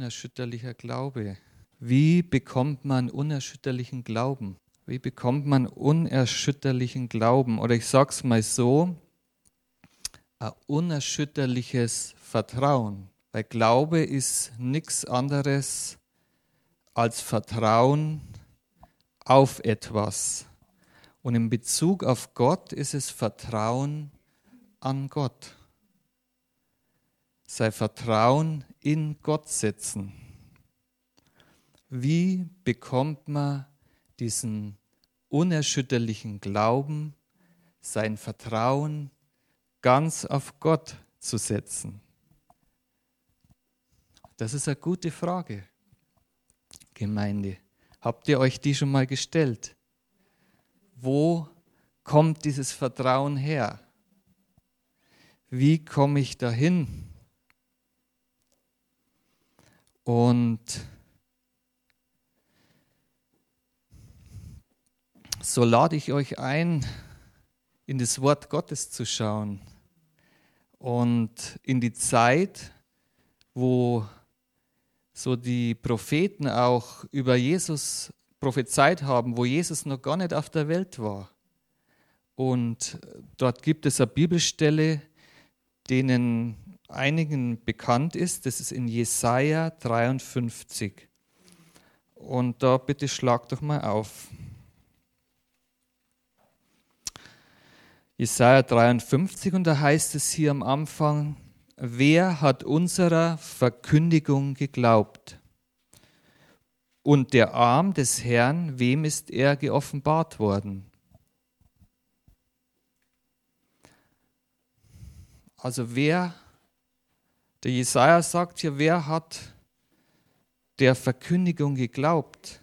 Unerschütterlicher Glaube. Wie bekommt man unerschütterlichen Glauben? Wie bekommt man unerschütterlichen Glauben? Oder ich sage es mal so, ein unerschütterliches Vertrauen. Weil Glaube ist nichts anderes als Vertrauen auf etwas. Und in Bezug auf Gott ist es Vertrauen an Gott. Sei Vertrauen in Gott setzen. Wie bekommt man diesen unerschütterlichen Glauben, sein Vertrauen ganz auf Gott zu setzen? Das ist eine gute Frage, Gemeinde. Habt ihr euch die schon mal gestellt? Wo kommt dieses Vertrauen her? Wie komme ich dahin? Und so lade ich euch ein, in das Wort Gottes zu schauen und in die Zeit, wo so die Propheten auch über Jesus prophezeit haben, wo Jesus noch gar nicht auf der Welt war. Und dort gibt es eine Bibelstelle, denen einigen bekannt ist. Das ist in Jesaja 53. Und da bitte schlag doch mal auf. Jesaja 53 und da heißt es hier am Anfang, wer hat unserer Verkündigung geglaubt? Und der Arm des Herrn, wem ist er geoffenbart worden? Also wer, der Jesaja sagt hier, wer hat der Verkündigung geglaubt?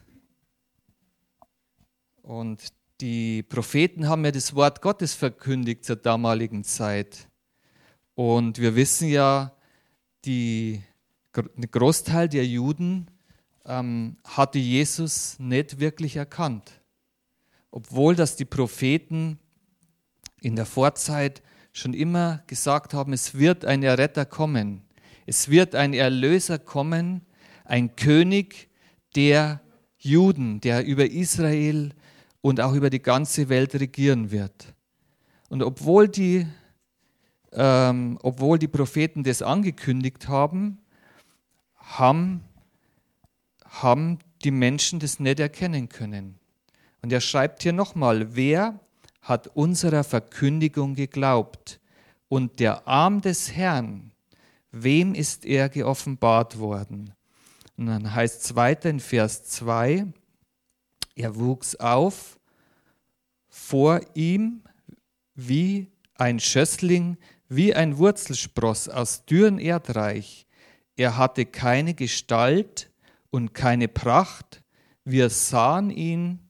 Und die Propheten haben ja das Wort Gottes verkündigt zur damaligen Zeit. Und wir wissen ja, die, der Großteil der Juden ähm, hatte Jesus nicht wirklich erkannt. Obwohl das die Propheten in der Vorzeit schon immer gesagt haben, es wird ein Erretter kommen. Es wird ein Erlöser kommen, ein König der Juden, der über Israel und auch über die ganze Welt regieren wird. Und obwohl die ähm, obwohl die Propheten das angekündigt haben, haben, haben die Menschen das nicht erkennen können. Und er schreibt hier nochmal, wer hat unserer Verkündigung geglaubt? Und der Arm des Herrn, wem ist er geoffenbart worden? Und dann heißt es weiter in Vers 2, er wuchs auf vor ihm wie ein Schössling wie ein Wurzelspross aus dürren Erdreich. Er hatte keine Gestalt und keine Pracht. Wir sahen ihn,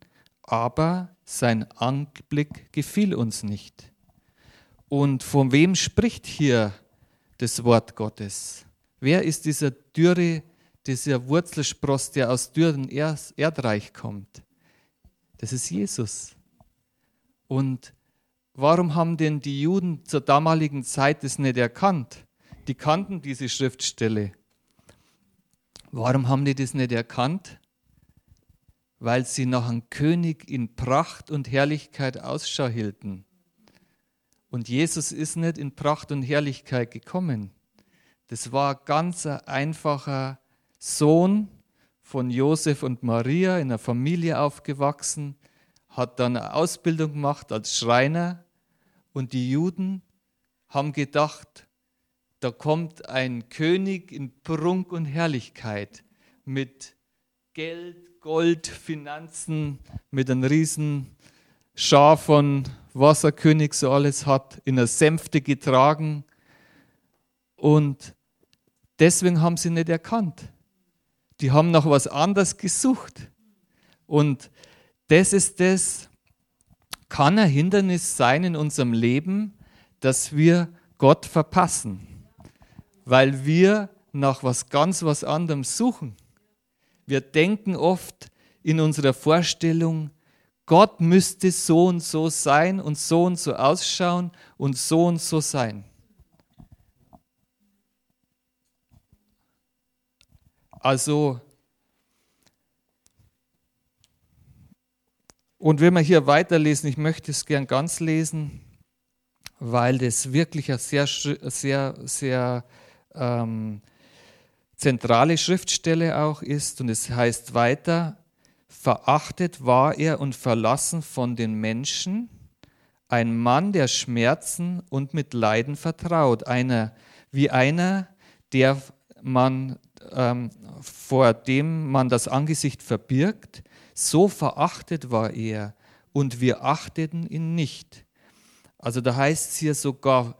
aber sein Anblick gefiel uns nicht. Und von wem spricht hier das Wort Gottes? Wer ist dieser dürre, dieser Wurzelspross, der aus dürren Erdreich kommt? Das ist Jesus. Und Warum haben denn die Juden zur damaligen Zeit das nicht erkannt? Die kannten diese Schriftstelle. Warum haben die das nicht erkannt? Weil sie nach einem König in Pracht und Herrlichkeit Ausschau hielten. Und Jesus ist nicht in Pracht und Herrlichkeit gekommen. Das war ein ganz einfacher Sohn von Josef und Maria in einer Familie aufgewachsen, hat dann eine Ausbildung gemacht als Schreiner und die Juden haben gedacht, da kommt ein König in Prunk und Herrlichkeit mit Geld, Gold, Finanzen, mit einem riesen Schar von Wasserkönig so alles hat, in der Sänfte getragen. Und deswegen haben sie nicht erkannt. Die haben nach was anderes gesucht. Und das ist das, kann ein Hindernis sein in unserem Leben, dass wir Gott verpassen, weil wir nach was ganz was anderem suchen. Wir denken oft in unserer Vorstellung, Gott müsste so und so sein und so und so ausschauen und so und so sein. Also, und wenn wir hier weiterlesen, ich möchte es gern ganz lesen, weil das wirklich eine sehr, sehr, sehr ähm, zentrale Schriftstelle auch ist. Und es heißt weiter, verachtet war er und verlassen von den Menschen, ein Mann der Schmerzen und mit Leiden vertraut, einer wie einer, der man ähm, vor dem man das Angesicht verbirgt, so verachtet war er und wir achteten ihn nicht. Also da heißt es hier sogar,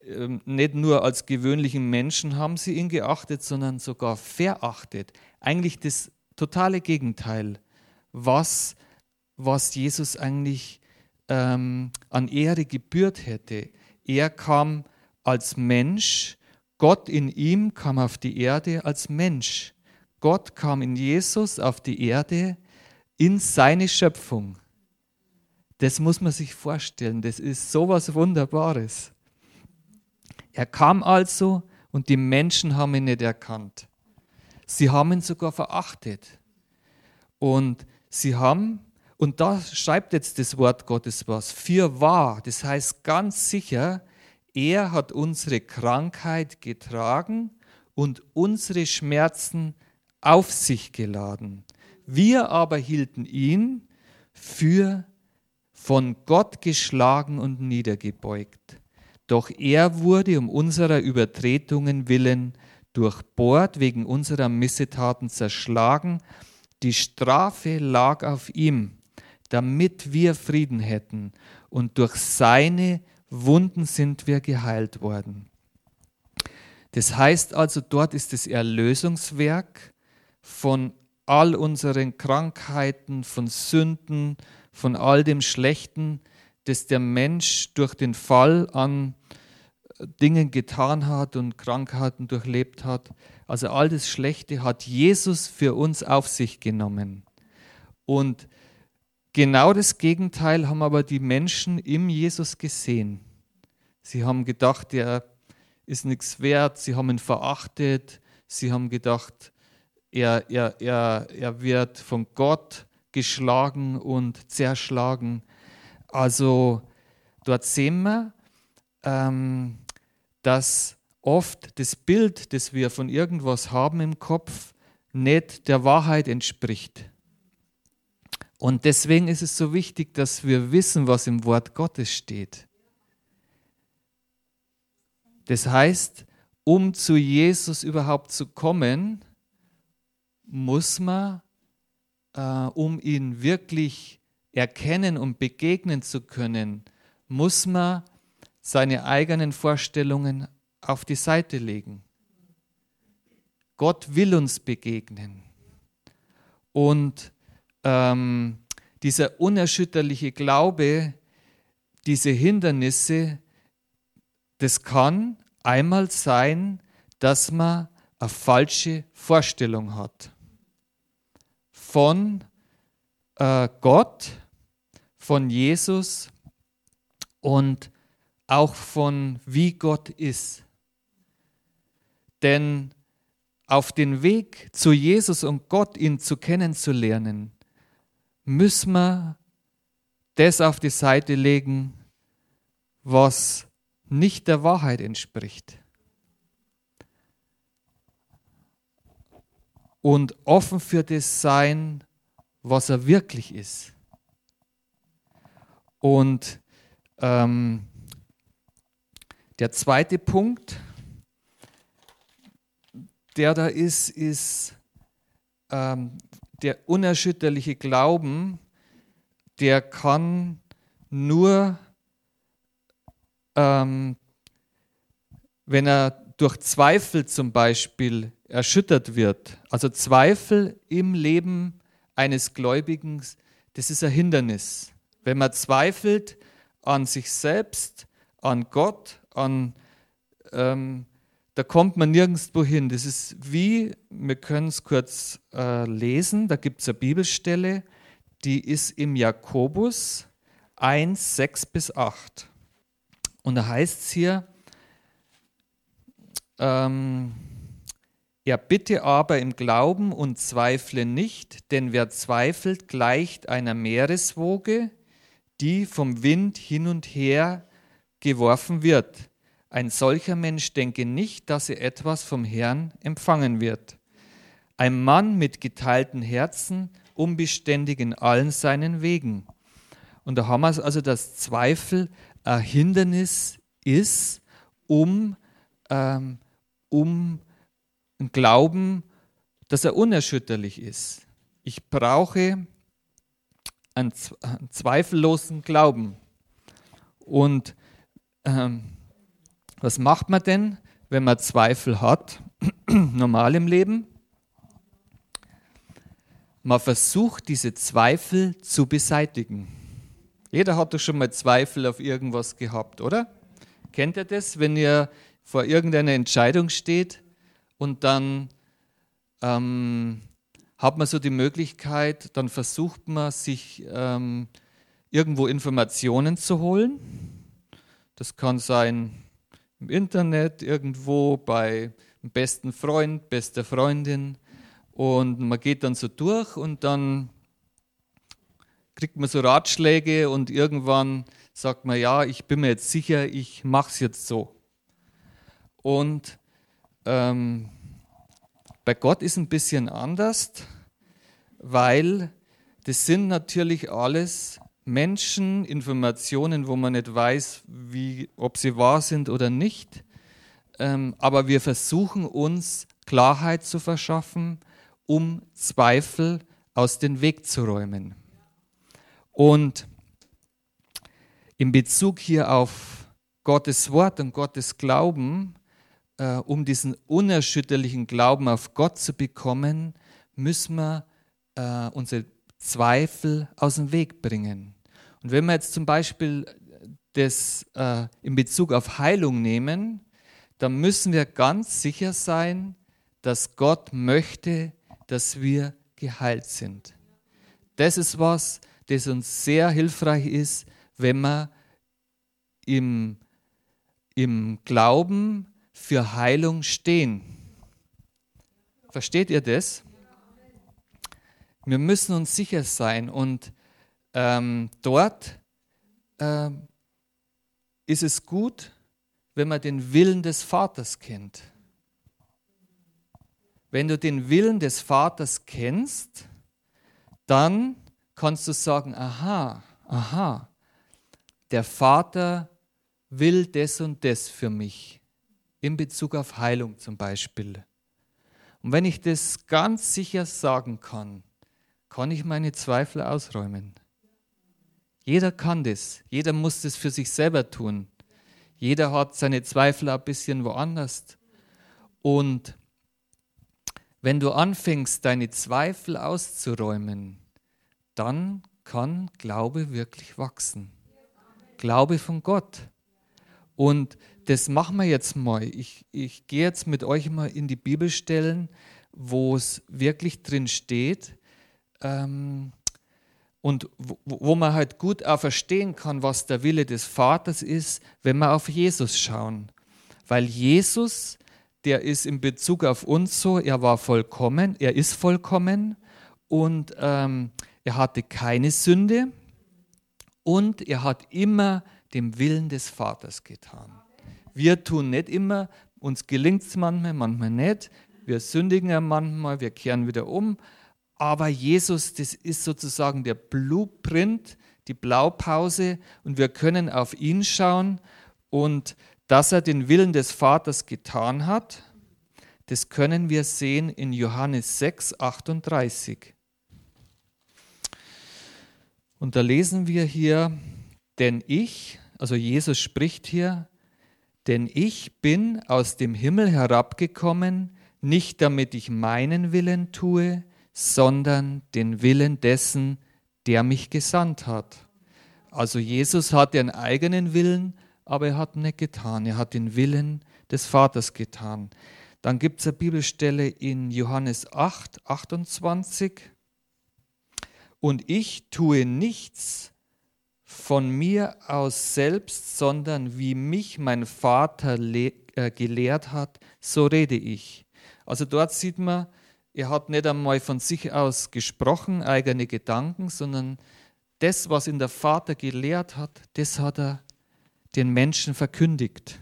ähm, nicht nur als gewöhnlichen Menschen haben sie ihn geachtet, sondern sogar verachtet. Eigentlich das totale Gegenteil, was, was Jesus eigentlich ähm, an Ehre gebührt hätte. Er kam als Mensch, Gott in ihm kam auf die Erde als Mensch. Gott kam in Jesus auf die Erde in seine Schöpfung. Das muss man sich vorstellen. Das ist so was Wunderbares. Er kam also und die Menschen haben ihn nicht erkannt. Sie haben ihn sogar verachtet. Und sie haben, und da schreibt jetzt das Wort Gottes was, für wahr, das heißt ganz sicher, er hat unsere Krankheit getragen und unsere Schmerzen auf sich geladen. Wir aber hielten ihn für von Gott geschlagen und niedergebeugt. Doch er wurde um unserer Übertretungen willen durchbohrt, wegen unserer Missetaten zerschlagen. Die Strafe lag auf ihm, damit wir Frieden hätten, und durch seine Wunden sind wir geheilt worden. Das heißt also, dort ist das Erlösungswerk von all unseren Krankheiten, von Sünden, von all dem Schlechten, das der Mensch durch den Fall an Dingen getan hat und Krankheiten durchlebt hat. Also all das Schlechte hat Jesus für uns auf sich genommen. Und genau das Gegenteil haben aber die Menschen im Jesus gesehen. Sie haben gedacht, er ist nichts wert, sie haben ihn verachtet, sie haben gedacht, er, er, er, er wird von Gott geschlagen und zerschlagen. Also dort sehen wir, ähm, dass oft das Bild, das wir von irgendwas haben im Kopf, nicht der Wahrheit entspricht. Und deswegen ist es so wichtig, dass wir wissen, was im Wort Gottes steht. Das heißt, um zu Jesus überhaupt zu kommen, muss man, äh, um ihn wirklich erkennen und begegnen zu können, muss man seine eigenen Vorstellungen auf die Seite legen. Gott will uns begegnen. Und ähm, dieser unerschütterliche Glaube, diese Hindernisse, das kann einmal sein, dass man eine falsche Vorstellung hat von äh, Gott, von Jesus und auch von wie Gott ist. Denn auf den Weg zu Jesus und Gott, ihn zu kennenzulernen, müssen wir das auf die Seite legen, was nicht der Wahrheit entspricht. Und offen für das sein, was er wirklich ist. Und ähm, der zweite Punkt, der da ist, ist ähm, der unerschütterliche Glauben, der kann nur, ähm, wenn er durch Zweifel zum Beispiel erschüttert wird. Also Zweifel im Leben eines Gläubigen, das ist ein Hindernis. Wenn man zweifelt an sich selbst, an Gtt, an, ähm, da kommt man nirgendwo hin. Das ist wie, wir können es kurz äh, lesen, da gibt es eine Bibelstelle, die ist im Jakobus 1, 6 bis 8. Und da heißt es hier, ähm, Er bitte aber im Glauben und zweifle nicht, denn wer zweifelt, gleicht einer Meereswoge, die vom Wind hin und her geworfen wird. Ein solcher Mensch denke nicht, dass er etwas vom Herrn empfangen wird. Ein Mann mit geteilten Herzen, unbeständig in allen seinen Wegen. Und da haben wir also, dass Zweifel ein Hindernis ist, um, ähm, um einen Glauben, dass er unerschütterlich ist. Ich brauche einen, einen zweifellosen Glauben. Und ähm, was macht man denn, wenn man Zweifel hat, normal im Leben? Man versucht, diese Zweifel zu beseitigen. Jeder hat doch schon mal Zweifel auf irgendwas gehabt, oder? Kennt ihr das, wenn ihr vor irgendeiner Entscheidung steht und dann ähm, hat man so die Möglichkeit, dann versucht man sich ähm, irgendwo Informationen zu holen. Das kann sein im Internet, irgendwo bei einem besten Freund, bester Freundin. Und man geht dann so durch und dann kriegt man so Ratschläge und irgendwann sagt man, ja, ich bin mir jetzt sicher, ich mache es jetzt so. Und ähm, bei Gott ist ein bisschen anders, weil das sind natürlich alles Menschen, Informationen, wo man nicht weiß, wie, ob sie wahr sind oder nicht. Ähm, aber wir versuchen uns Klarheit zu verschaffen, um Zweifel aus dem Weg zu räumen. Und in Bezug hier auf Gottes Wort und Gottes Glauben äh, um diesen unerschütterlichen Glauben auf Gott zu bekommen, müssen wir äh, unsere Zweifel aus dem Weg bringen. Und wenn wir jetzt zum Beispiel das äh, in Bezug auf Heilung nehmen, dann müssen wir ganz sicher sein, dass Gott möchte, dass wir geheilt sind. Das ist was, das uns sehr hilfreich ist, wenn wir im, im Glauben für Heilung stehen. Versteht ihr das? Wir müssen uns sicher sein und ähm, dort äh, ist es gut, wenn man den Willen des Vaters kennt. Wenn du den Willen des Vaters kennst, dann kannst du sagen, aha, aha, der Vater will das und das für mich in Bezug auf Heilung zum Beispiel. Und wenn ich das ganz sicher sagen kann, kann ich meine Zweifel ausräumen. Jeder kann das. Jeder muss das für sich selber tun. Jeder hat seine Zweifel ein bisschen woanders. Und wenn du anfängst, deine Zweifel auszuräumen, dann kann Glaube wirklich wachsen. Glaube von Gott. Und das machen wir jetzt mal. Ich, ich gehe jetzt mit euch mal in die Bibelstellen, wo es wirklich drin steht ähm, und wo, wo man halt gut auch verstehen kann, was der Wille des Vaters ist, wenn wir auf Jesus schauen. Weil Jesus, der ist in Bezug auf uns so, er war vollkommen, er ist vollkommen und ähm, er hatte keine Sünde und er hat immer dem Willen des Vaters getan. Wir tun nicht immer, uns gelingt es manchmal, manchmal nicht. Wir sündigen ja manchmal, wir kehren wieder um. Aber Jesus, das ist sozusagen der Blueprint, die Blaupause und wir können auf ihn schauen und dass er den Willen des Vaters getan hat, das können wir sehen in Johannes 6, 38. Und da lesen wir hier, denn ich, also Jesus spricht hier, denn ich bin aus dem Himmel herabgekommen, nicht damit ich meinen Willen tue, sondern den Willen dessen, der mich gesandt hat. Also Jesus hatte einen eigenen Willen, aber er hat nicht getan. Er hat den Willen des Vaters getan. Dann gibt es eine Bibelstelle in Johannes 8, 28. Und ich tue nichts, von mir aus selbst, sondern wie mich mein Vater äh, gelehrt hat, so rede ich. Also dort sieht man, er hat nicht einmal von sich aus gesprochen, eigene Gedanken, sondern das, was ihn der Vater gelehrt hat, das hat er den Menschen verkündigt.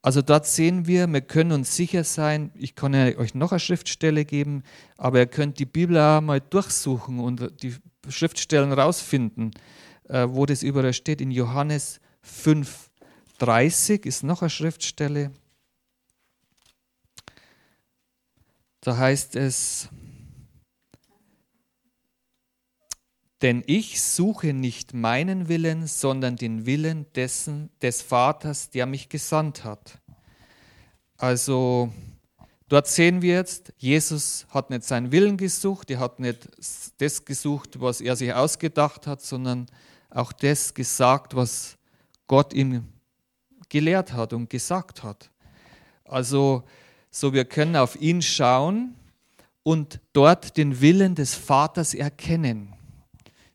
Also dort sehen wir, wir können uns sicher sein, ich kann euch noch eine Schriftstelle geben, aber ihr könnt die Bibel auch mal durchsuchen und die Schriftstellen rausfinden, äh, wo das überall steht. In Johannes 5, 30 ist noch eine Schriftstelle. Da heißt es, denn ich suche nicht meinen Willen, sondern den Willen dessen, des Vaters, der mich gesandt hat. Also dort sehen wir jetzt, Jesus hat nicht seinen Willen gesucht, er hat nicht das gesucht, was er sich ausgedacht hat, sondern auch das gesagt, was Gott ihm gelehrt hat und gesagt hat. Also so wir können auf ihn schauen und dort den Willen des Vaters erkennen.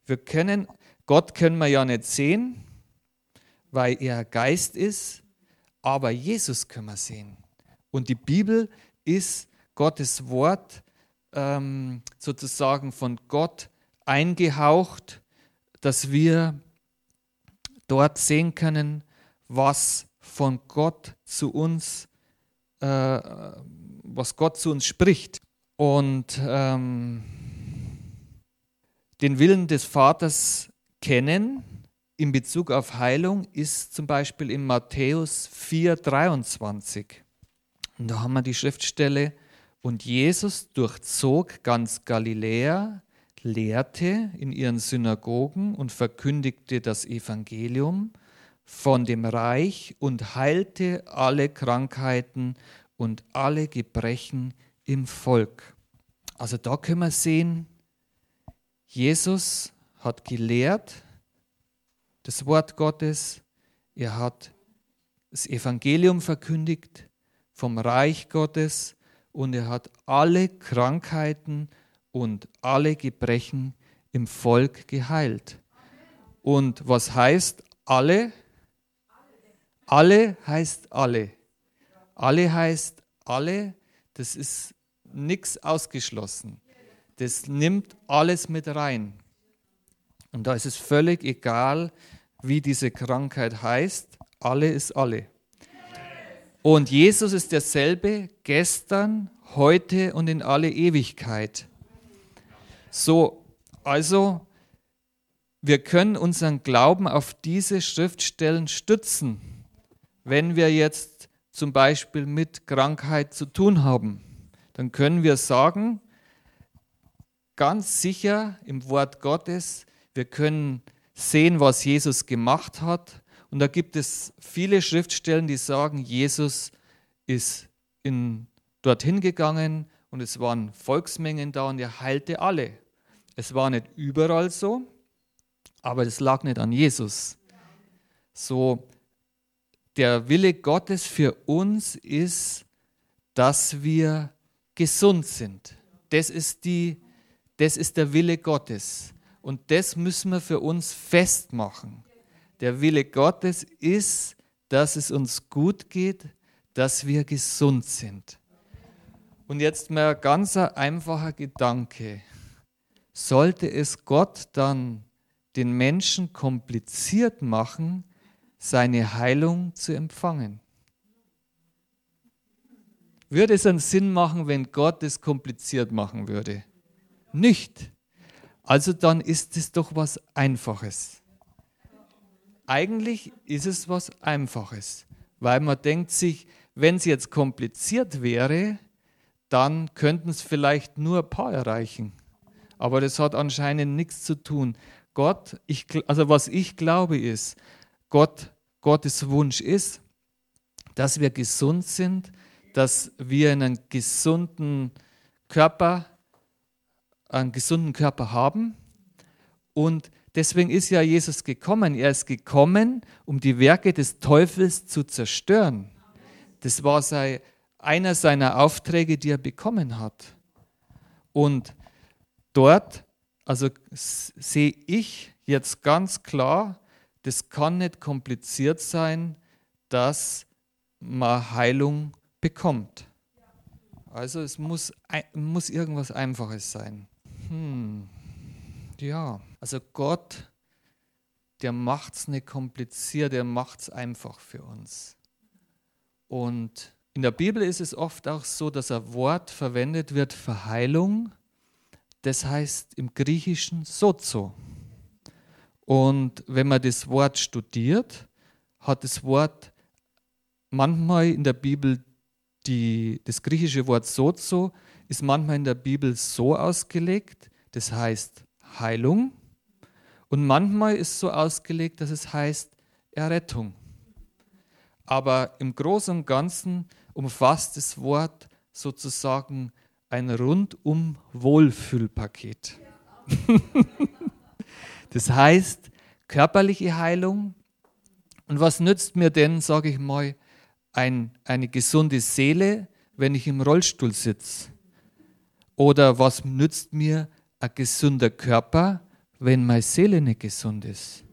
Wir können, Gott können wir ja nicht sehen, weil er Geist ist, aber Jesus können wir sehen. Und die Bibel ist Gottes Wort ähm, sozusagen von Gott eingehaucht, dass wir dort sehen können, was von Gott zu uns äh, was Gott zu uns spricht. Und ähm, den Willen des Vaters kennen in Bezug auf Heilung ist zum Beispiel in Matthäus 4,23. Und da haben wir die Schriftstelle, und Jesus durchzog ganz Galiläa, lehrte in ihren Synagogen und verkündigte das Evangelium von dem Reich und heilte alle Krankheiten und alle Gebrechen im Volk. Also da können wir sehen, Jesus hat gelehrt das Wort Gottes, er hat das Evangelium verkündigt vom Reich Gottes und er hat alle Krankheiten und alle Gebrechen im Volk geheilt. Und was heißt alle? Alle heißt alle. Alle heißt alle, das ist nichts ausgeschlossen. Das nimmt alles mit rein. Und da ist es völlig egal, wie diese Krankheit heißt. Alle ist alle. Und Jesus ist derselbe gestern, heute und in alle Ewigkeit. So, also wir können unseren Glauben auf diese Schriftstellen stützen wenn wir jetzt zum Beispiel mit Krankheit zu tun haben, dann können wir sagen, ganz sicher im Wort Gottes, wir können sehen, was Jesus gemacht hat. Und da gibt es viele Schriftstellen, die sagen, Jesus ist in, dorthin gegangen und es waren Volksmengen da und er heilte alle. Es war nicht überall so, aber das lag nicht an Jesus. So, der Wille Gottes für uns ist, dass wir gesund sind. Das ist, die, das ist der Wille Gottes. Und das müssen wir für uns festmachen. Der Wille Gottes ist, dass es uns gut geht, dass wir gesund sind. Und jetzt mal ein ganz einfacher Gedanke. Sollte es Gott dann den Menschen kompliziert machen, seine Heilung zu empfangen. Würde es einen Sinn machen, wenn Gott es kompliziert machen würde? Nicht. Also dann ist es doch was Einfaches. Eigentlich ist es was Einfaches, weil man denkt sich, wenn es jetzt kompliziert wäre, dann könnten es vielleicht nur ein paar erreichen. Aber das hat anscheinend nichts zu tun. Gott, ich, also was ich glaube ist, Gott, Gottes Wunsch ist, dass wir gesund sind, dass wir einen gesunden Körper, einen gesunden Körper haben. Und deswegen ist ja Jesus gekommen. Er ist gekommen, um die Werke des Teufels zu zerstören. Das war sei, einer seiner Aufträge, die er bekommen hat. Und dort, also sehe ich jetzt ganz klar, das kann nicht kompliziert sein, dass man Heilung bekommt. Also es muss, muss irgendwas Einfaches sein. Hm. Ja, also Gott, der macht es nicht kompliziert, der macht es einfach für uns. Und in der Bibel ist es oft auch so, dass ein Wort verwendet wird für Heilung. Das heißt im Griechischen sozo. Und wenn man das Wort studiert, hat das Wort manchmal in der Bibel die, das griechische Wort sozo ist manchmal in der Bibel so ausgelegt, das heißt Heilung. Und manchmal ist so ausgelegt, dass es heißt Errettung. Aber im Großen und Ganzen umfasst das Wort sozusagen ein rundum Wohlfühlpaket. Das heißt körperliche Heilung. Und was nützt mir denn, sage ich mal, ein, eine gesunde Seele, wenn ich im Rollstuhl sitze? Oder was nützt mir ein gesunder Körper, wenn meine Seele nicht gesund ist?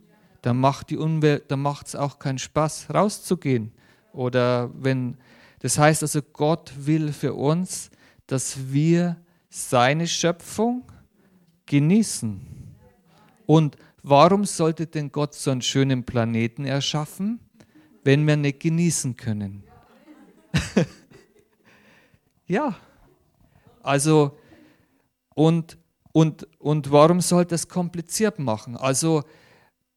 Dann macht die Umwelt, dann macht es auch keinen Spaß, rauszugehen. Oder wenn, das heißt also, Gott will für uns, dass wir seine Schöpfung genießen. Und warum sollte denn Gott so einen schönen Planeten erschaffen? wenn wir nicht genießen können. ja, also und, und, und warum soll das kompliziert machen? Also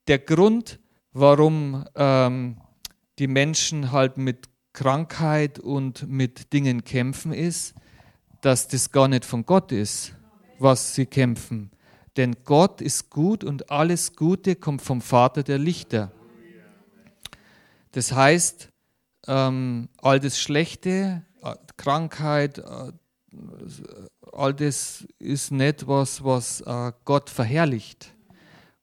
der Grund, warum ähm, die Menschen halt mit Krankheit und mit Dingen kämpfen, ist, dass das gar nicht von Gott ist, was sie kämpfen. Denn Gott ist gut und alles Gute kommt vom Vater der Lichter. Das heißt, ähm, all das Schlechte, äh, Krankheit, äh, all das ist nicht was, was äh, Gott verherrlicht.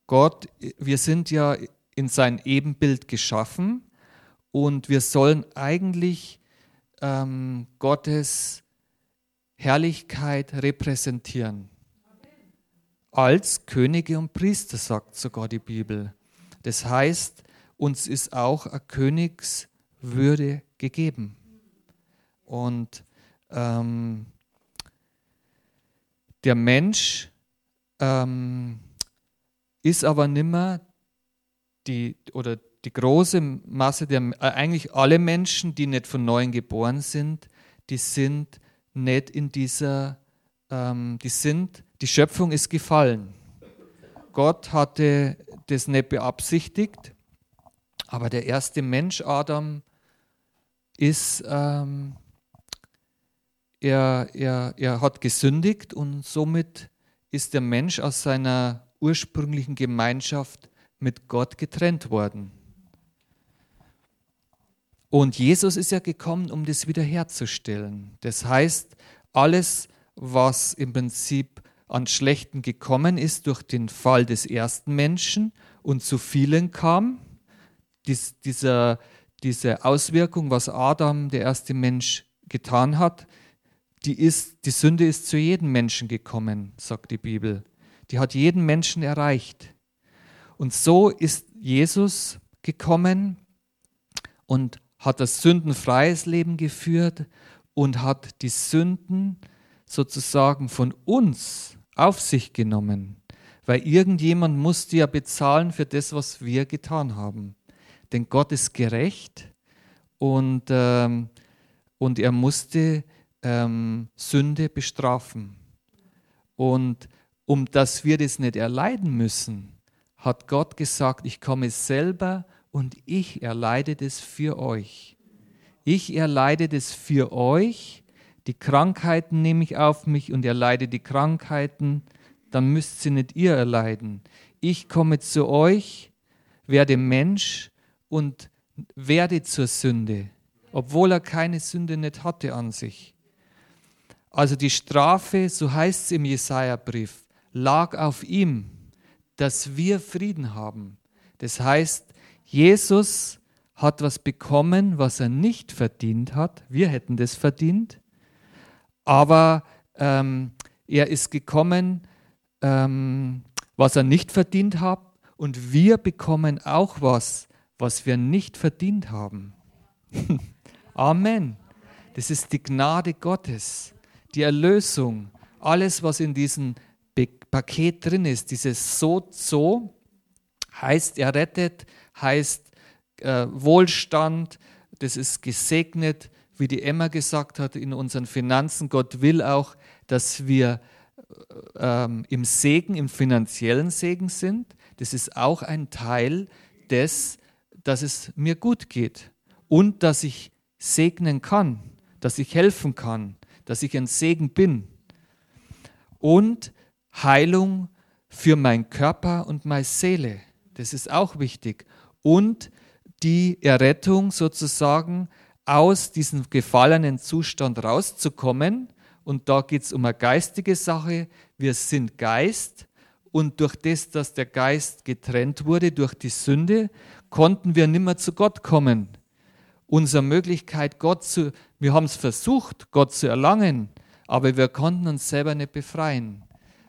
Gott, wir sind ja in sein Ebenbild geschaffen und wir sollen eigentlich ähm, Gottes Herrlichkeit repräsentieren. Als Könige und Priester, sagt sogar die Bibel. Das heißt, uns ist auch eine Königswürde gegeben. Und ähm, der Mensch ähm, ist aber nimmer die oder die große Masse der äh, eigentlich alle Menschen, die nicht von neuem geboren sind, die sind nicht in dieser, ähm, die sind, die Schöpfung ist gefallen. Gott hatte das nicht beabsichtigt aber der erste Mensch, Adam, ist, ähm, er, er, er hat gesündigt und somit ist der Mensch aus seiner ursprünglichen Gemeinschaft mit Gott getrennt worden. Und Jesus ist ja gekommen, um das wiederherzustellen. Das heißt, alles, was im Prinzip an Schlechten gekommen ist durch den Fall des ersten Menschen und zu vielen kam, dies, dieser, diese Auswirkung, was Adam, der erste Mensch, getan hat, die, ist, die Sünde ist zu jedem Menschen gekommen, sagt die Bibel. Die hat jeden Menschen erreicht. Und so ist Jesus gekommen und hat das sündenfreies Leben geführt und hat die Sünden sozusagen von uns auf sich genommen. Weil irgendjemand musste ja bezahlen für das, was wir getan haben denn Gott ist gerecht und, ähm, und er musste ähm, Sünde bestrafen. Und um dass wir das nicht erleiden müssen, hat Gott gesagt, ich komme selber und ich erleide das für euch. Ich erleide das für euch. Die Krankheiten nehme ich auf mich und erleide die Krankheiten. Dann müsst sie nicht ihr erleiden. Ich komme zu euch, werde Mensch und werde zur Sünde, obwohl er keine Sünde nicht hatte an sich. Also die Strafe, so heißt es im Jesaja-Brief, lag auf ihm, dass wir Frieden haben. Das heißt, Jesus hat was bekommen, was er nicht verdient hat. Wir hätten das verdient. Aber ähm, er ist gekommen, ähm, was er nicht verdient hat. Und wir bekommen auch was, was wir nicht verdient haben. Amen. Das ist die Gnade Gottes. die Erlösung, alles, was in diesem Paket drin ist, dieses so, so, heißt errettet, heißt äh, Wohlstand, das ist gesegnet, wie die Emma gesagt hat, in unseren Finanzen. Gott will auch, dass wir ähm, im Segen, im finanziellen Segen sind. Das ist auch ein Teil des, dass es mir gut geht und dass ich segnen kann, dass ich helfen kann, dass ich ein Segen bin. Und Heilung für meinen Körper und meine Seele. Das ist auch wichtig. Und die Errettung sozusagen aus diesem gefallenen Zustand rauszukommen. Und da geht es um eine geistige Sache. Wir sind Geist. Und durch das, dass der Geist getrennt wurde, durch die Sünde, konnten wir nimmer zu Gott kommen. Unsere Möglichkeit, Gott zu, wir haben es versucht, Gott zu erlangen, aber wir konnten uns selber nicht befreien,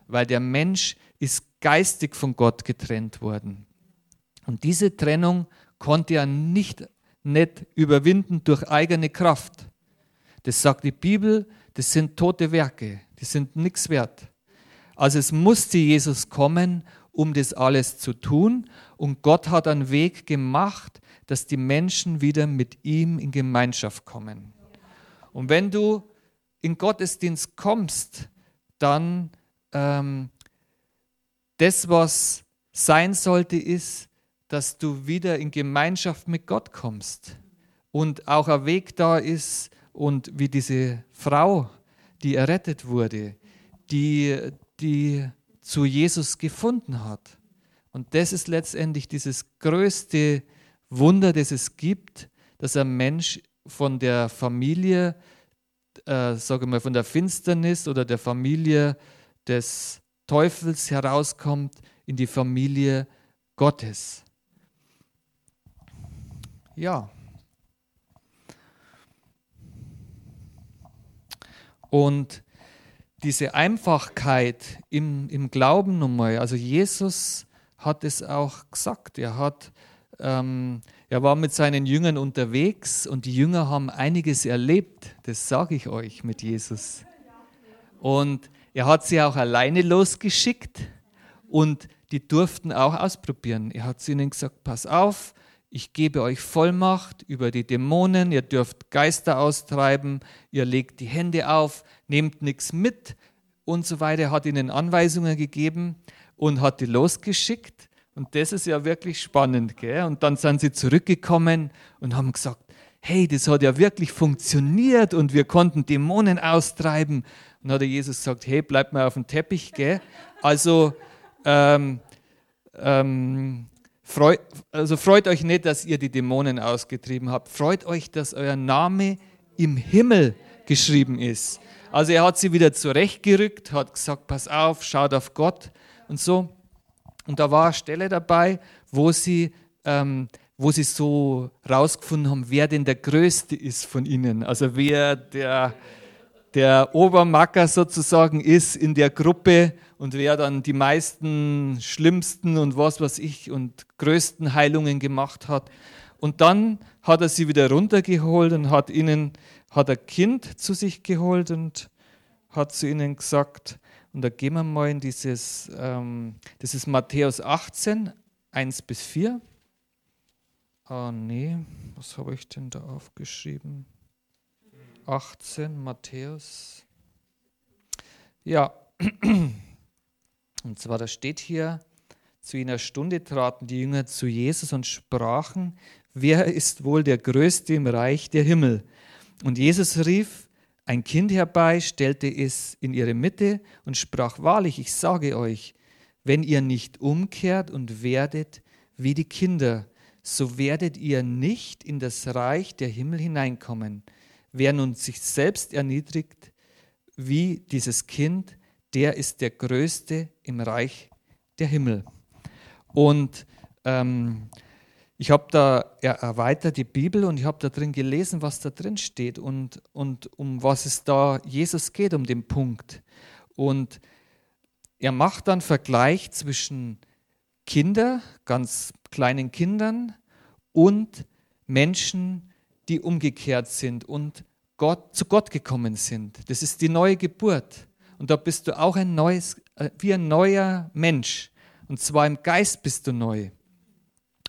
weil der Mensch ist geistig von Gott getrennt worden. Und diese Trennung konnte er nicht, nicht überwinden durch eigene Kraft. Das sagt die Bibel, das sind tote Werke, die sind nichts wert. Also es musste Jesus kommen, um das alles zu tun. Und Gott hat einen Weg gemacht, dass die Menschen wieder mit ihm in Gemeinschaft kommen. Und wenn du in Gottesdienst kommst, dann ähm, das, was sein sollte, ist, dass du wieder in Gemeinschaft mit Gott kommst und auch ein Weg da ist und wie diese Frau, die errettet wurde, die, die zu Jesus gefunden hat. Und das ist letztendlich dieses größte Wunder, das es gibt, dass ein Mensch von der Familie, äh, sage mal, von der Finsternis oder der Familie des Teufels herauskommt in die Familie Gottes. Ja. Und diese Einfachkeit im, im Glauben nochmal, also Jesus hat es auch gesagt, er hat, ähm, er war mit seinen Jüngern unterwegs und die Jünger haben einiges erlebt, das sage ich euch mit Jesus. Und er hat sie auch alleine losgeschickt und die durften auch ausprobieren. Er hat zu ihnen gesagt, pass auf, ich gebe euch Vollmacht über die Dämonen, ihr dürft Geister austreiben, ihr legt die Hände auf, nehmt nichts mit und so weiter. Er hat ihnen Anweisungen gegeben und hat die losgeschickt. Und das ist ja wirklich spannend. Gell? Und dann sind sie zurückgekommen und haben gesagt, hey, das hat ja wirklich funktioniert und wir konnten Dämonen austreiben. Und dann hat Jesus gesagt, hey, bleibt mal auf dem Teppich. Gell? Also ähm, ähm, Freut, also freut euch nicht, dass ihr die Dämonen ausgetrieben habt. Freut euch, dass euer Name im Himmel geschrieben ist. Also er hat sie wieder zurechtgerückt, hat gesagt, pass auf, schaut auf Gott und so. Und da war eine Stelle dabei, wo sie, ähm, wo sie so rausgefunden haben, wer denn der Größte ist von ihnen. Also wer der, der Obermacker sozusagen ist in der Gruppe und wer dann die meisten schlimmsten und was weiß ich und größten Heilungen gemacht hat. Und dann hat er sie wieder runtergeholt und hat ihnen hat ein Kind zu sich geholt und hat zu ihnen gesagt, und da gehen wir mal in dieses, ähm, das ist Matthäus 18, 1 bis 4. Ah, nee, was habe ich denn da aufgeschrieben? 18, Matthäus. Ja, und zwar, da steht hier, zu jener Stunde traten die Jünger zu Jesus und sprachen, wer ist wohl der Größte im Reich der Himmel? Und Jesus rief ein Kind herbei, stellte es in ihre Mitte und sprach, wahrlich, ich sage euch, wenn ihr nicht umkehrt und werdet wie die Kinder, so werdet ihr nicht in das Reich der Himmel hineinkommen. Wer nun sich selbst erniedrigt wie dieses Kind, der ist der Größte im Reich der Himmel. Und ähm, ich habe da erweitert die Bibel und ich habe da drin gelesen, was da drin steht und, und um was es da Jesus geht, um den Punkt. Und er macht dann Vergleich zwischen Kinder, ganz kleinen Kindern und Menschen, die umgekehrt sind und Gott, zu Gott gekommen sind. Das ist die neue Geburt. Und da bist du auch ein neues, äh, wie ein neuer Mensch. Und zwar im Geist bist du neu.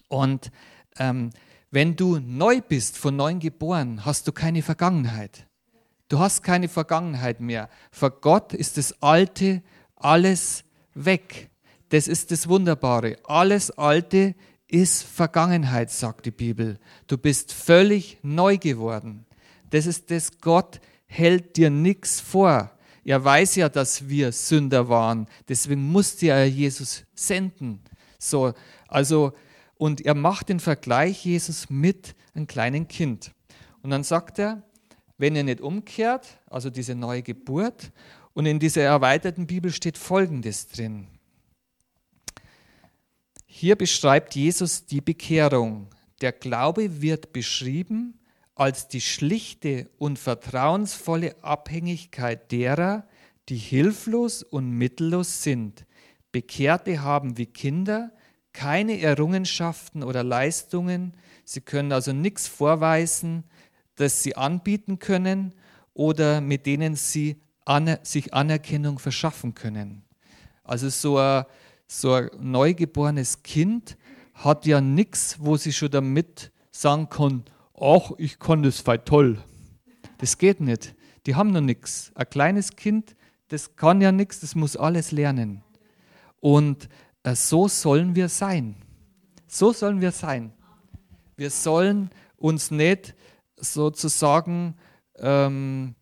Und ähm, wenn du neu bist, von neuem geboren, hast du keine Vergangenheit. Du hast keine Vergangenheit mehr. Vor Gott ist das Alte alles weg. Das ist das Wunderbare. Alles Alte ist Vergangenheit, sagt die Bibel. Du bist völlig neu geworden. Das ist das, Gott hält dir nichts vor. Er weiß ja, dass wir Sünder waren. Deswegen musste er Jesus senden. So, also, und er macht den Vergleich Jesus mit einem kleinen Kind. Und dann sagt er, wenn ihr nicht umkehrt, also diese neue Geburt, und in dieser erweiterten Bibel steht Folgendes drin. Hier beschreibt Jesus die Bekehrung. Der Glaube wird beschrieben als die schlichte und vertrauensvolle Abhängigkeit derer, die hilflos und mittellos sind. Bekehrte haben wie Kinder keine Errungenschaften oder Leistungen. Sie können also nichts vorweisen, das sie anbieten können oder mit denen sie sich Anerkennung verschaffen können. Also so ein, so ein neugeborenes Kind hat ja nichts, wo sie schon damit sagen kann, ach, ich kann das voll toll. Das geht nicht. Die haben noch nichts. Ein kleines Kind, das kann ja nichts, das muss alles lernen. Und äh, so sollen wir sein. So sollen wir sein. Wir sollen uns nicht sozusagen ähm,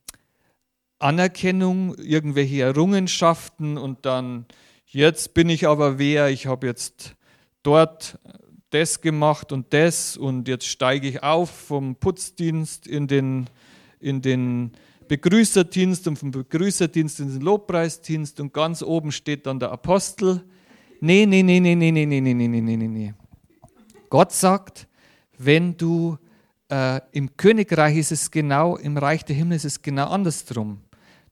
Anerkennung, irgendwelche Errungenschaften und dann, jetzt bin ich aber wer, ich habe jetzt dort das gemacht und das und jetzt steige ich auf vom Putzdienst in den, in den Begrüßerdienst und vom Begrüßerdienst in den Lobpreisdienst und ganz oben steht dann der Apostel. Nee, nee, nee, nee, nee, nee, nee, nee, nee, nee, nee, nee. Gott sagt, wenn du äh, im Königreich ist es genau, im Reich der Himmel ist es genau andersrum.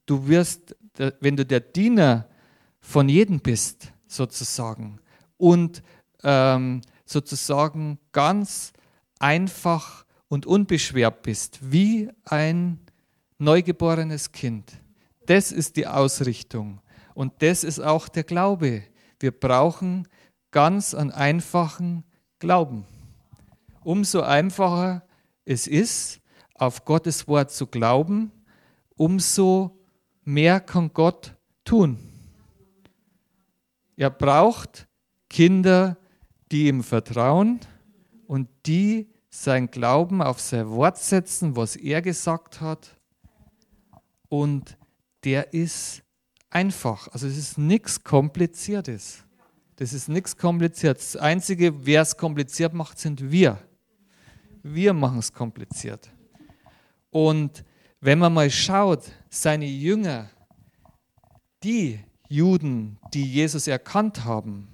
Du wirst, wenn du der Diener von jedem bist, sozusagen, und ähm, sozusagen ganz einfach und unbeschwert bist, wie ein neugeborenes Kind. Das ist die Ausrichtung. Und das ist auch der Glaube. Wir brauchen ganz einen einfachen Glauben. Umso einfacher es ist, auf Gottes Wort zu glauben, umso mehr kann Gott tun. Er braucht Kinder, die ihm vertrauen und die sein Glauben auf sein Wort setzen, was er gesagt hat. Und der ist einfach. Also es ist nichts Kompliziertes. Das ist nichts Kompliziertes. Das Einzige, wer es kompliziert macht, sind wir. Wir machen es kompliziert. Und wenn man mal schaut, seine Jünger, die Juden, die Jesus erkannt haben,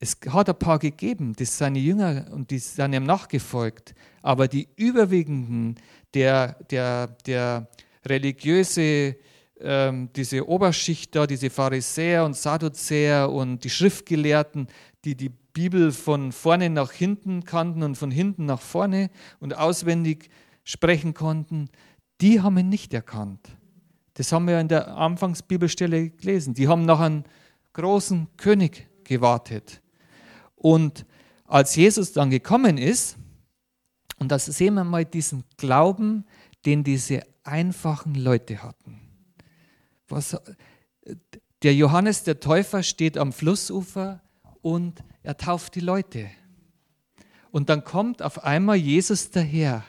es hat ein paar gegeben, das seine Jünger und die sind ihm nachgefolgt, aber die überwiegenden, der, der, der religiöse, ähm, diese Oberschicht da, diese Pharisäer und Sadduzäer und die Schriftgelehrten, die die Bibel von vorne nach hinten kannten und von hinten nach vorne und auswendig sprechen konnten, die haben ihn nicht erkannt. Das haben wir in der Anfangsbibelstelle gelesen. Die haben nach einem großen König gewartet. Und als Jesus dann gekommen ist, und das sehen wir mal diesen Glauben, den diese einfachen Leute hatten. Was, der Johannes der Täufer steht am Flussufer und er tauft die Leute. Und dann kommt auf einmal Jesus daher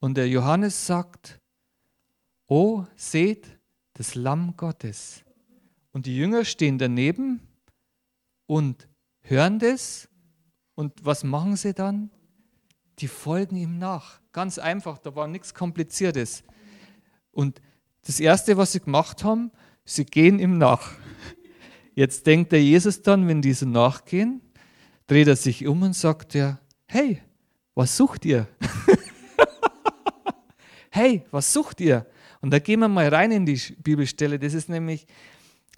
und der Johannes sagt, oh, seht, das Lamm Gottes. Und die Jünger stehen daneben und hören das. Und was machen sie dann? Die folgen ihm nach. Ganz einfach, da war nichts Kompliziertes. Und das Erste, was sie gemacht haben, sie gehen ihm nach. Jetzt denkt der Jesus dann, wenn diese nachgehen, dreht er sich um und sagt er, hey, was sucht ihr? hey, was sucht ihr? Und da gehen wir mal rein in die Bibelstelle. Das ist nämlich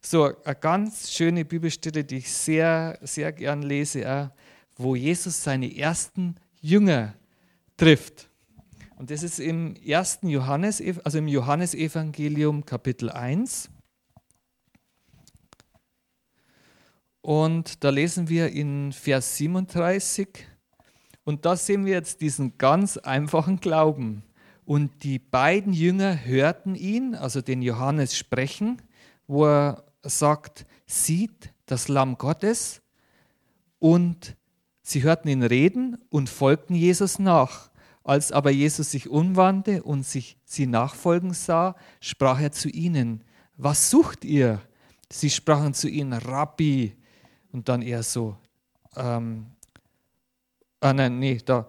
so eine ganz schöne Bibelstelle, die ich sehr, sehr gern lese, wo Jesus seine ersten Jünger trifft. Und das ist im ersten Johannes, also im Johannesevangelium Kapitel 1. Und da lesen wir in Vers 37, und da sehen wir jetzt diesen ganz einfachen Glauben. Und die beiden Jünger hörten ihn, also den Johannes sprechen, wo er sagt, sieht das Lamm Gottes. Und sie hörten ihn reden und folgten Jesus nach. Als aber Jesus sich umwandte und sich sie nachfolgen sah, sprach er zu ihnen, was sucht ihr? Sie sprachen zu ihm, Rabbi. Und dann eher so, ähm, ah nein, nee, da,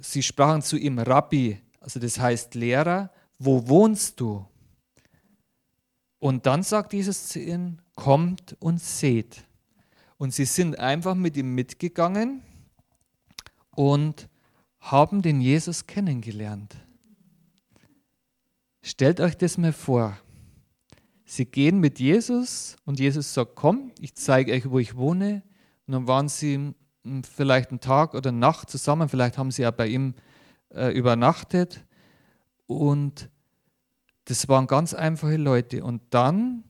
sie sprachen zu ihm, Rabbi, also das heißt Lehrer, wo wohnst du? Und dann sagt Jesus zu ihnen, kommt und seht. Und sie sind einfach mit ihm mitgegangen und haben den Jesus kennengelernt. Stellt euch das mal vor. Sie gehen mit Jesus und Jesus sagt, komm, ich zeige euch, wo ich wohne. Und dann waren sie vielleicht einen Tag oder Nacht zusammen, vielleicht haben sie ja bei ihm äh, übernachtet. Und das waren ganz einfache Leute. Und dann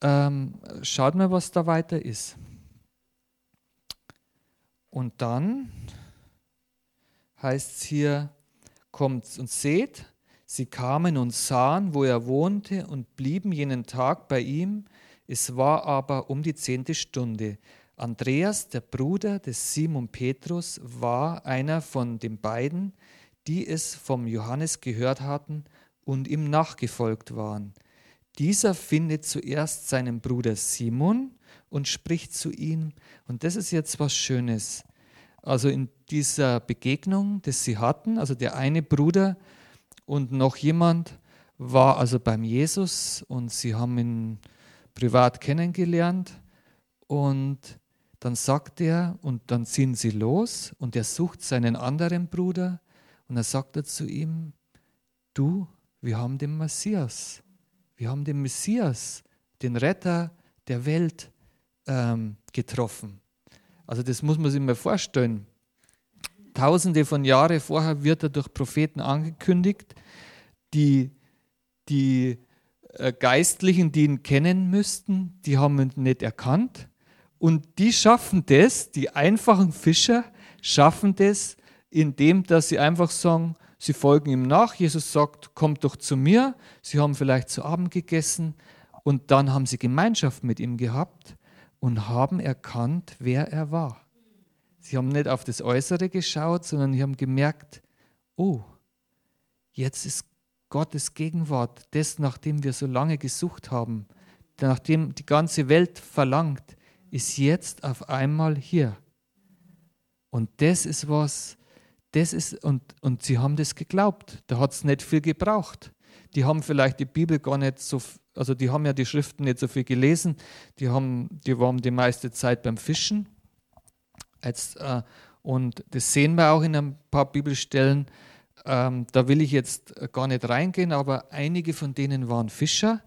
ähm, schaut mal, was da weiter ist. Und dann heißt es hier, kommt und seht, sie kamen und sahen, wo er wohnte und blieben jenen Tag bei ihm. Es war aber um die zehnte Stunde. Andreas, der Bruder des Simon Petrus, war einer von den beiden, die es vom Johannes gehört hatten und ihm nachgefolgt waren. Dieser findet zuerst seinen Bruder Simon und spricht zu ihm. Und das ist jetzt was Schönes. Also in dieser Begegnung, das sie hatten, also der eine Bruder und noch jemand war also beim Jesus und sie haben ihn privat kennengelernt und dann sagt er und dann ziehen sie los und er sucht seinen anderen Bruder und er sagt er zu ihm, du, wir haben den Messias, wir haben den Messias, den Retter der Welt ähm, getroffen. Also das muss man sich mal vorstellen. Tausende von Jahren vorher wird er durch Propheten angekündigt, die, die äh, Geistlichen, die ihn kennen müssten, die haben ihn nicht erkannt. Und die schaffen das, die einfachen Fischer schaffen das, indem dass sie einfach sagen, sie folgen ihm nach. Jesus sagt, kommt doch zu mir. Sie haben vielleicht zu Abend gegessen und dann haben sie Gemeinschaft mit ihm gehabt und haben erkannt, wer er war. Sie haben nicht auf das Äußere geschaut, sondern sie haben gemerkt, oh, jetzt ist Gottes Gegenwart, das, nachdem wir so lange gesucht haben, nachdem die ganze Welt verlangt, ist jetzt auf einmal hier. Und das ist was, das ist, und, und sie haben das geglaubt. Da hat es nicht viel gebraucht. Die haben vielleicht die Bibel gar nicht so, also die haben ja die Schriften nicht so viel gelesen. Die, haben, die waren die meiste Zeit beim Fischen. Jetzt, äh, und das sehen wir auch in ein paar Bibelstellen. Ähm, da will ich jetzt gar nicht reingehen, aber einige von denen waren Fischer.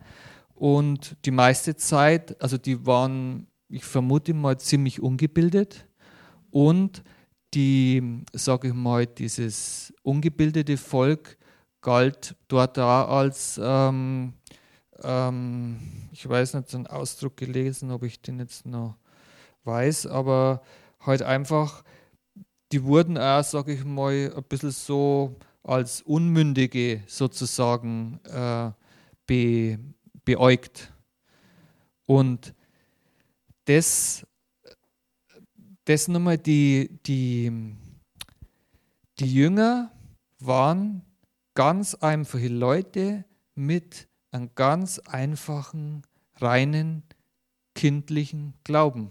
Und die meiste Zeit, also die waren ich vermute mal, ziemlich ungebildet und die, sage ich mal, dieses ungebildete Volk galt dort da als, ähm, ähm, ich weiß nicht, so einen Ausdruck gelesen, ob ich den jetzt noch weiß, aber halt einfach, die wurden auch, sage ich mal, ein bisschen so als Unmündige sozusagen äh, be, beäugt. Und das, das nochmal, die, die, die Jünger waren ganz einfache Leute mit einem ganz einfachen, reinen, kindlichen Glauben.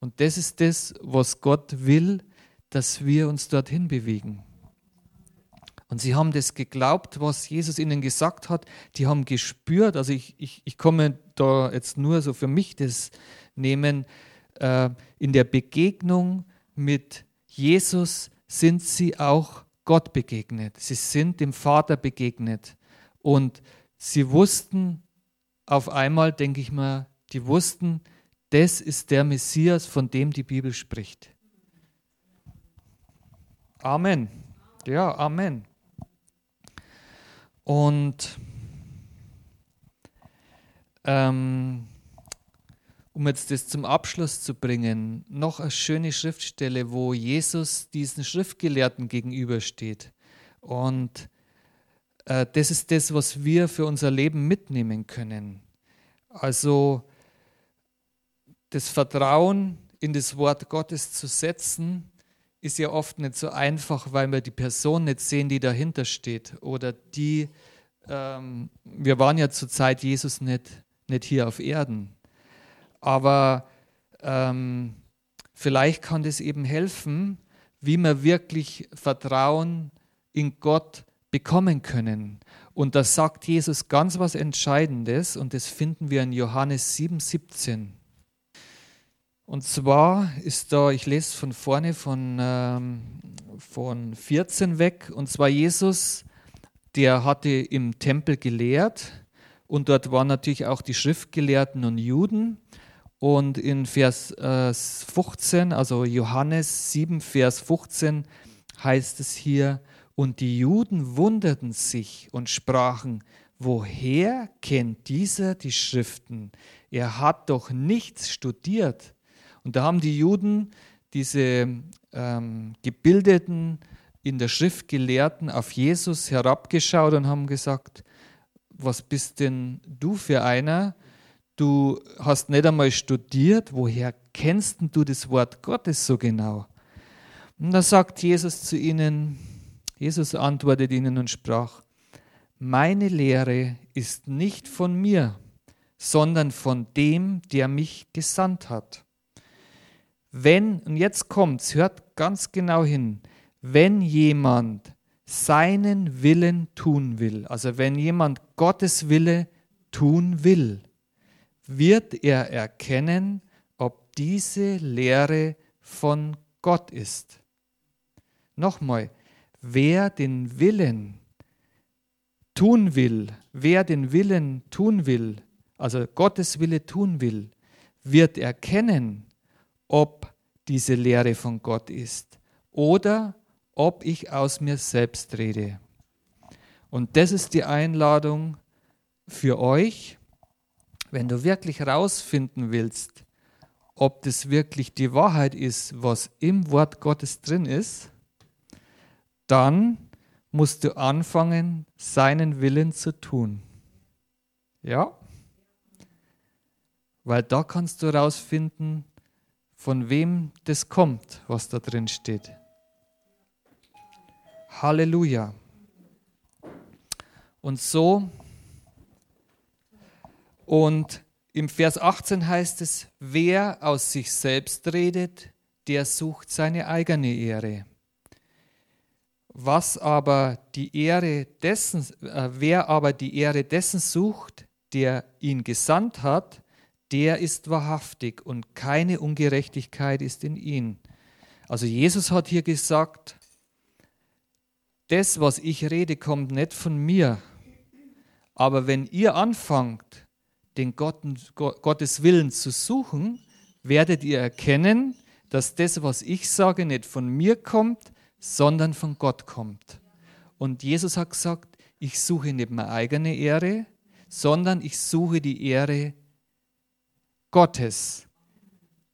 Und das ist das, was Gott will, dass wir uns dorthin bewegen. Und sie haben das geglaubt, was Jesus ihnen gesagt hat. Die haben gespürt, also ich, ich, ich komme da jetzt nur so für mich das nehmen, äh, in der Begegnung mit Jesus sind sie auch Gott begegnet. Sie sind dem Vater begegnet. Und sie wussten auf einmal, denke ich mal, die wussten, das ist der Messias, von dem die Bibel spricht. Amen. Ja, Amen. Und ähm, um jetzt das zum Abschluss zu bringen, noch eine schöne Schriftstelle, wo Jesus diesen Schriftgelehrten gegenübersteht. Und äh, das ist das, was wir für unser Leben mitnehmen können. Also das Vertrauen in das Wort Gottes zu setzen, ist ja oft nicht so einfach, weil wir die Person nicht sehen, die dahinter steht. Oder die, ähm, wir waren ja zur Zeit Jesus nicht, nicht hier auf Erden. Aber ähm, vielleicht kann das eben helfen, wie wir wirklich Vertrauen in Gott bekommen können. Und da sagt Jesus ganz was Entscheidendes und das finden wir in Johannes 7, 17. Und zwar ist da, ich lese von vorne von, ähm, von 14 weg, und zwar Jesus, der hatte im Tempel gelehrt und dort waren natürlich auch die Schriftgelehrten und Juden. Und in Vers äh, 15, also Johannes 7, Vers 15, heißt es hier, und die Juden wunderten sich und sprachen, woher kennt dieser die Schriften? Er hat doch nichts studiert und da haben die Juden diese ähm, gebildeten, in der Schrift Gelehrten auf Jesus herabgeschaut und haben gesagt, was bist denn du für einer? Du hast nicht einmal studiert, woher kennst du das Wort Gottes so genau? Und da sagt Jesus zu ihnen, Jesus antwortet ihnen und sprach, meine Lehre ist nicht von mir, sondern von dem, der mich gesandt hat. Wenn, und jetzt kommt's, hört ganz genau hin, wenn jemand seinen Willen tun will, also wenn jemand Gottes Wille tun will, wird er erkennen, ob diese Lehre von Gott ist. Nochmal, wer den Willen tun will, wer den Willen tun will, also Gottes Wille tun will, wird erkennen, ob diese Lehre von Gott ist oder ob ich aus mir selbst rede. Und das ist die Einladung für euch, wenn du wirklich herausfinden willst, ob das wirklich die Wahrheit ist, was im Wort Gottes drin ist, dann musst du anfangen, seinen Willen zu tun. Ja? Weil da kannst du herausfinden, von wem das kommt, was da drin steht. Halleluja. Und so, und im Vers 18 heißt es, wer aus sich selbst redet, der sucht seine eigene Ehre. Was aber die Ehre dessen, äh, wer aber die Ehre dessen sucht, der ihn gesandt hat, der ist wahrhaftig und keine Ungerechtigkeit ist in ihm. Also Jesus hat hier gesagt, das, was ich rede, kommt nicht von mir. Aber wenn ihr anfangt, den Gott, Gottes Willen zu suchen, werdet ihr erkennen, dass das, was ich sage, nicht von mir kommt, sondern von Gott kommt. Und Jesus hat gesagt, ich suche nicht meine eigene Ehre, sondern ich suche die Ehre Gottes,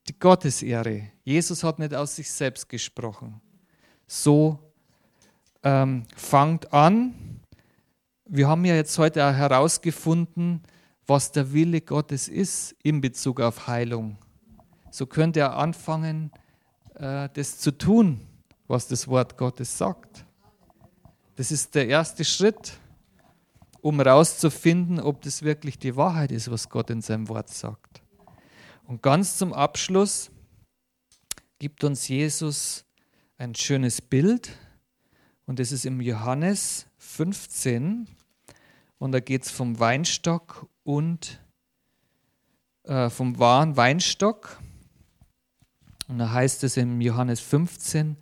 die Gottesehre. Jesus hat nicht aus sich selbst gesprochen. So ähm, fangt an. Wir haben ja jetzt heute auch herausgefunden, was der Wille Gottes ist in Bezug auf Heilung. So könnt ihr anfangen, äh, das zu tun, was das Wort Gottes sagt. Das ist der erste Schritt, um herauszufinden, ob das wirklich die Wahrheit ist, was Gott in seinem Wort sagt. Und ganz zum Abschluss gibt uns Jesus ein schönes Bild und das ist im Johannes 15 und da geht es vom Weinstock und äh, vom wahren Weinstock und da heißt es im Johannes 15,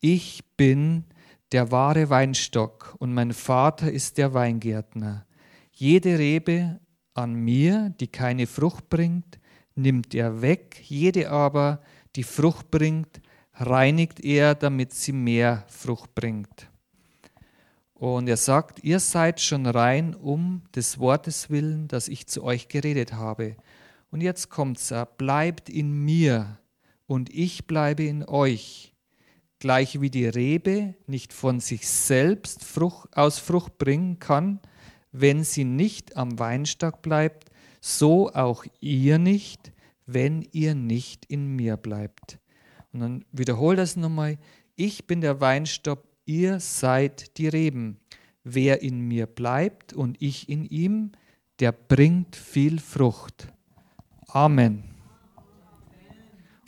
ich bin der wahre Weinstock und mein Vater ist der Weingärtner. Jede Rebe an mir, die keine Frucht bringt, nimmt er weg, jede aber, die Frucht bringt, reinigt er, damit sie mehr Frucht bringt. Und er sagt, ihr seid schon rein um des Wortes willen, das ich zu euch geredet habe. Und jetzt kommt's, bleibt in mir und ich bleibe in euch. Gleich wie die Rebe nicht von sich selbst Frucht, aus Frucht bringen kann, wenn sie nicht am Weinstock bleibt, so auch ihr nicht, wenn ihr nicht in mir bleibt. Und dann wiederholt das nochmal, ich bin der Weinstock, ihr seid die Reben. Wer in mir bleibt und ich in ihm, der bringt viel Frucht. Amen.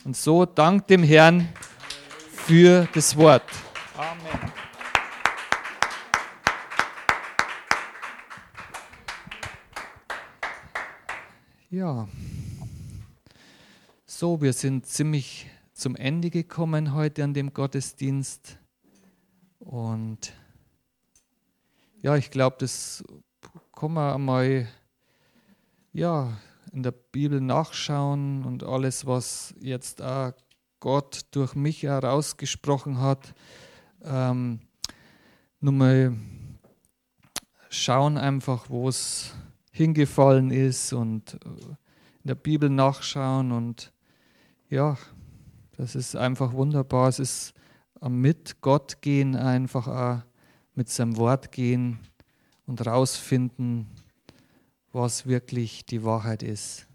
Und so dank dem Herrn für das Wort. Amen. Ja, so, wir sind ziemlich zum Ende gekommen heute an dem Gottesdienst. Und ja, ich glaube, das kann man einmal ja, in der Bibel nachschauen und alles, was jetzt auch Gott durch mich herausgesprochen hat, ähm, nur mal schauen einfach, wo es hingefallen ist und äh, in der Bibel nachschauen und ja, das ist einfach wunderbar. Es ist mit Gott gehen, einfach auch mit seinem Wort gehen und rausfinden, was wirklich die Wahrheit ist.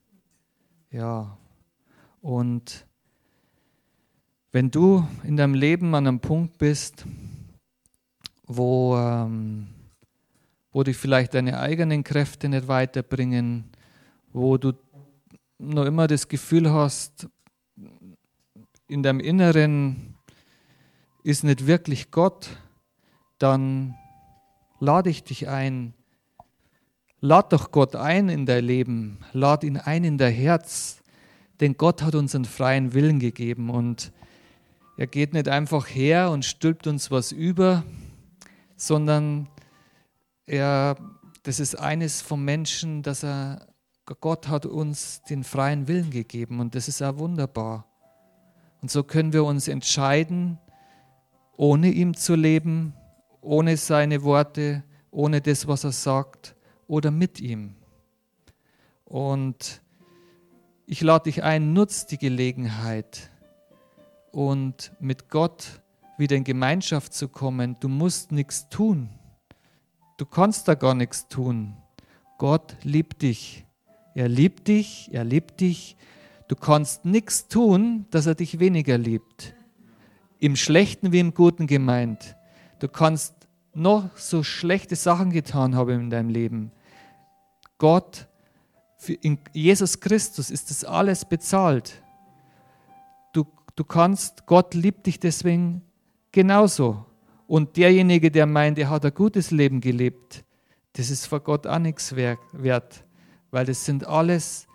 Ja, und wenn du in deinem Leben an einem Punkt bist, wo ähm, wo dich vielleicht deine eigenen Kräfte nicht weiterbringen, wo du noch immer das Gefühl hast, in deinem Inneren ist nicht wirklich Gott, dann lade ich dich ein. Lad doch Gott ein in dein Leben, lad ihn ein in dein Herz, denn Gott hat uns einen freien Willen gegeben und er geht nicht einfach her und stülpt uns was über, sondern er, das ist eines vom Menschen, dass er, Gott hat uns den freien Willen gegeben und das ist auch wunderbar. Und so können wir uns entscheiden, ohne ihm zu leben, ohne seine Worte, ohne das, was er sagt, oder mit ihm. Und ich lade dich ein, nutz die Gelegenheit und mit Gott wieder in Gemeinschaft zu kommen. Du musst nichts tun. Du kannst da gar nichts tun. Gott liebt dich. Er liebt dich, er liebt dich. Du kannst nichts tun, dass er dich weniger liebt. Im Schlechten wie im Guten gemeint. Du kannst noch so schlechte Sachen getan haben in deinem Leben. Gott, in Jesus Christus ist das alles bezahlt. Du, du kannst, Gott liebt dich deswegen genauso. Und derjenige, der meint, er hat ein gutes Leben gelebt, das ist vor Gott auch nichts wert, weil das sind alles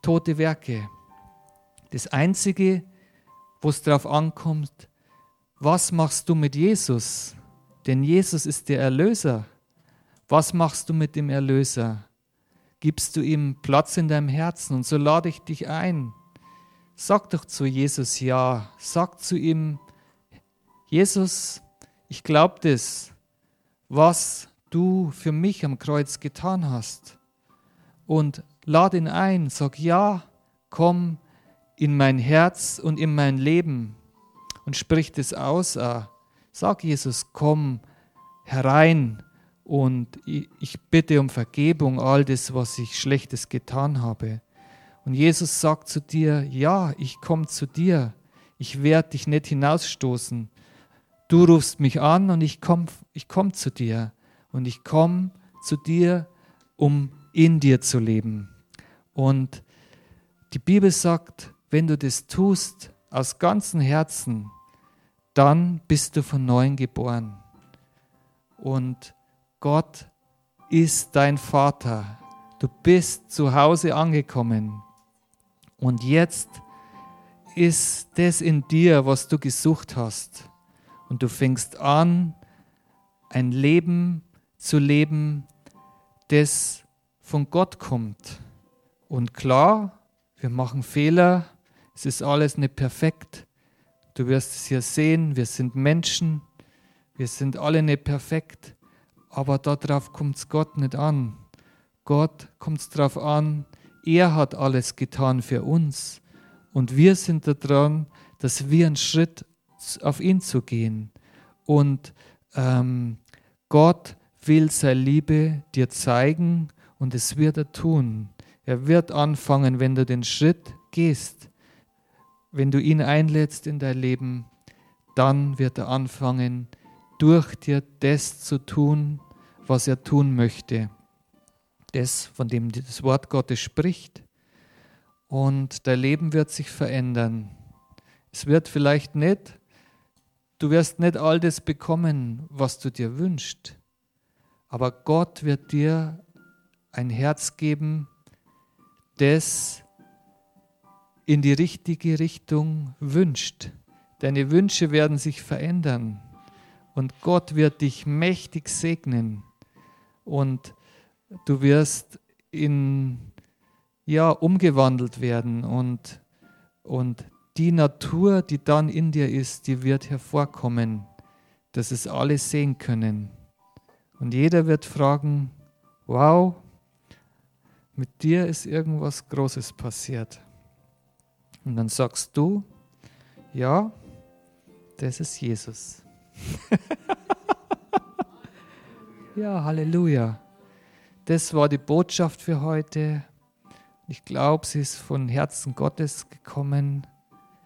tote Werke. Das Einzige, wo es darauf ankommt, was machst du mit Jesus? Denn Jesus ist der Erlöser. Was machst du mit dem Erlöser? Gibst du ihm Platz in deinem Herzen? Und so lade ich dich ein. Sag doch zu Jesus Ja. Sag zu ihm, Jesus, ich glaube das, was du für mich am Kreuz getan hast. Und lade ihn ein, sag ja, komm in mein Herz und in mein Leben und sprich das aus. Sag Jesus, komm herein und ich bitte um Vergebung all das, was ich Schlechtes getan habe. Und Jesus sagt zu dir, ja, ich komme zu dir. Ich werde dich nicht hinausstoßen. Du rufst mich an und ich komme ich komm zu dir. Und ich komme zu dir, um in dir zu leben. Und die Bibel sagt, wenn du das tust aus ganzem Herzen, dann bist du von neuem geboren. Und Gott ist dein Vater. Du bist zu Hause angekommen. Und jetzt ist das in dir, was du gesucht hast und du fängst an, ein Leben zu leben, das von Gott kommt. Und klar, wir machen Fehler, es ist alles nicht perfekt. Du wirst es hier sehen, wir sind Menschen, wir sind alle nicht perfekt, aber darauf kommt es Gott nicht an. Gott kommt es darauf an, er hat alles getan für uns. Und wir sind daran, dass wir einen Schritt auf ihn zu gehen. Und ähm, Gott will seine Liebe dir zeigen und es wird er tun. Er wird anfangen, wenn du den Schritt gehst, wenn du ihn einlädst in dein Leben, dann wird er anfangen, durch dir das zu tun, was er tun möchte. Das, von dem das Wort Gottes spricht. Und dein Leben wird sich verändern. Es wird vielleicht nicht, du wirst nicht all das bekommen, was du dir wünschst. Aber Gott wird dir ein Herz geben, das in die richtige Richtung wünscht. Deine Wünsche werden sich verändern und Gott wird dich mächtig segnen und du wirst in ja umgewandelt werden und und die Natur, die dann in dir ist, die wird hervorkommen, dass es alle sehen können. Und jeder wird fragen, wow, mit dir ist irgendwas Großes passiert. Und dann sagst du, ja, das ist Jesus. ja, Halleluja. Das war die Botschaft für heute. Ich glaube, sie ist von Herzen Gottes gekommen.